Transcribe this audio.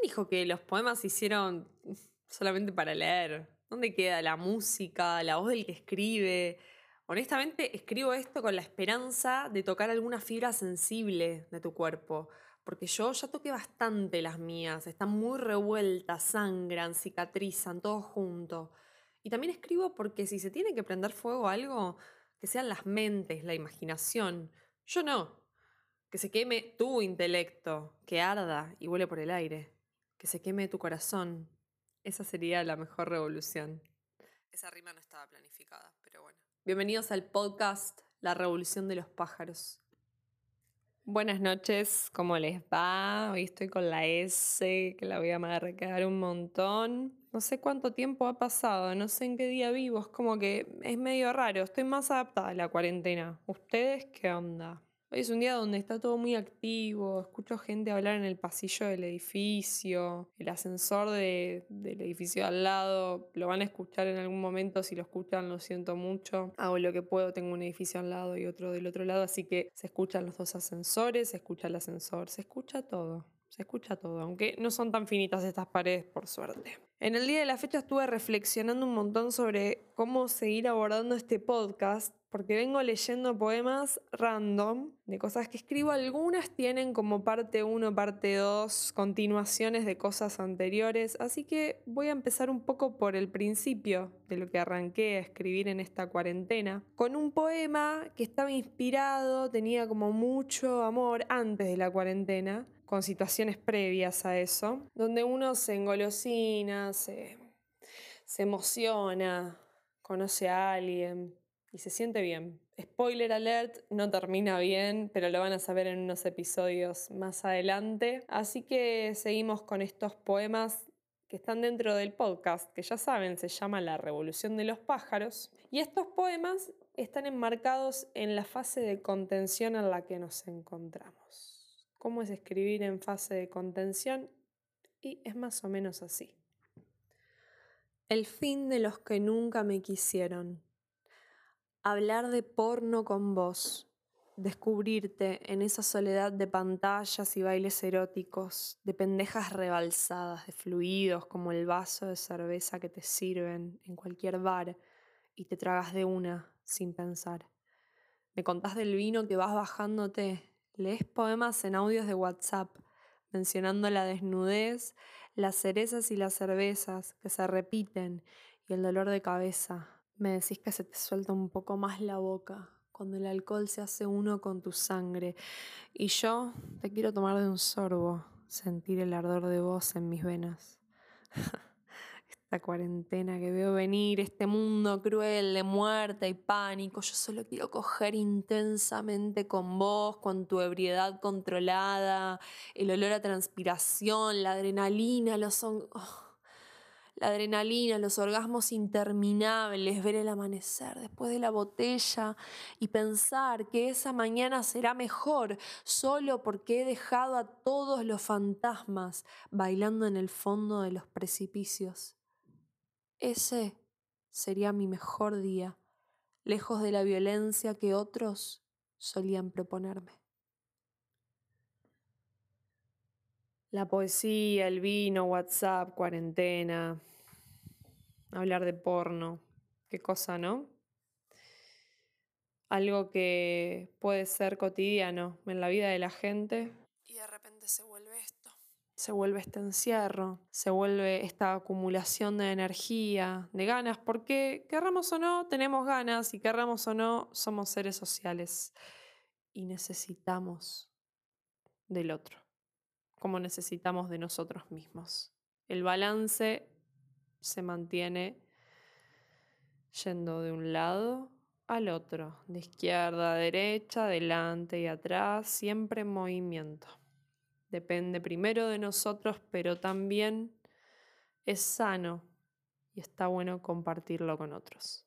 ¿Quién dijo que los poemas se hicieron solamente para leer? ¿Dónde queda la música, la voz del que escribe? Honestamente, escribo esto con la esperanza de tocar alguna fibra sensible de tu cuerpo, porque yo ya toqué bastante las mías, están muy revueltas, sangran, cicatrizan, todo junto. Y también escribo porque si se tiene que prender fuego algo, que sean las mentes, la imaginación. Yo no. Que se queme tu intelecto, que arda y vuele por el aire. Que se queme tu corazón. Esa sería la mejor revolución. Esa rima no estaba planificada, pero bueno. Bienvenidos al podcast La Revolución de los Pájaros. Buenas noches, ¿cómo les va? Hoy estoy con la S, que la voy a marcar un montón. No sé cuánto tiempo ha pasado, no sé en qué día vivo, es como que es medio raro, estoy más adaptada a la cuarentena. ¿Ustedes qué onda? Hoy es un día donde está todo muy activo, escucho gente hablar en el pasillo del edificio, el ascensor del edificio al lado, lo van a escuchar en algún momento, si lo escuchan lo siento mucho, hago lo que puedo, tengo un edificio al lado y otro del otro lado, así que se escuchan los dos ascensores, se escucha el ascensor, se escucha todo. Se escucha todo, aunque no son tan finitas estas paredes, por suerte. En el día de la fecha estuve reflexionando un montón sobre cómo seguir abordando este podcast porque vengo leyendo poemas random de cosas que escribo. Algunas tienen como parte 1, parte 2, continuaciones de cosas anteriores, así que voy a empezar un poco por el principio de lo que arranqué a escribir en esta cuarentena, con un poema que estaba inspirado, tenía como mucho amor antes de la cuarentena, con situaciones previas a eso, donde uno se engolosina, se, se emociona, conoce a alguien y se siente bien. Spoiler alert, no termina bien, pero lo van a saber en unos episodios más adelante. Así que seguimos con estos poemas que están dentro del podcast, que ya saben, se llama La Revolución de los Pájaros. Y estos poemas están enmarcados en la fase de contención en la que nos encontramos. ¿Cómo es escribir en fase de contención? Y es más o menos así. El fin de los que nunca me quisieron hablar de porno con vos, descubrirte en esa soledad de pantallas y bailes eróticos, de pendejas rebalsadas, de fluidos como el vaso de cerveza que te sirven en cualquier bar y te tragas de una sin pensar. Me contás del vino que vas bajándote, lees poemas en audios de WhatsApp, mencionando la desnudez, las cerezas y las cervezas que se repiten y el dolor de cabeza, me decís que se te suelta un poco más la boca cuando el alcohol se hace uno con tu sangre. Y yo te quiero tomar de un sorbo, sentir el ardor de vos en mis venas. Esta cuarentena que veo venir, este mundo cruel de muerte y pánico, yo solo quiero coger intensamente con vos, con tu ebriedad controlada, el olor a transpiración, la adrenalina, los... Oh la adrenalina, los orgasmos interminables, ver el amanecer después de la botella y pensar que esa mañana será mejor solo porque he dejado a todos los fantasmas bailando en el fondo de los precipicios. Ese sería mi mejor día, lejos de la violencia que otros solían proponerme. La poesía, el vino, WhatsApp, cuarentena, hablar de porno, qué cosa, ¿no? Algo que puede ser cotidiano en la vida de la gente y de repente se vuelve esto. Se vuelve este encierro, se vuelve esta acumulación de energía, de ganas, porque querramos o no, tenemos ganas y querramos o no, somos seres sociales y necesitamos del otro como necesitamos de nosotros mismos. El balance se mantiene yendo de un lado al otro, de izquierda a derecha, adelante y atrás, siempre en movimiento. Depende primero de nosotros, pero también es sano y está bueno compartirlo con otros.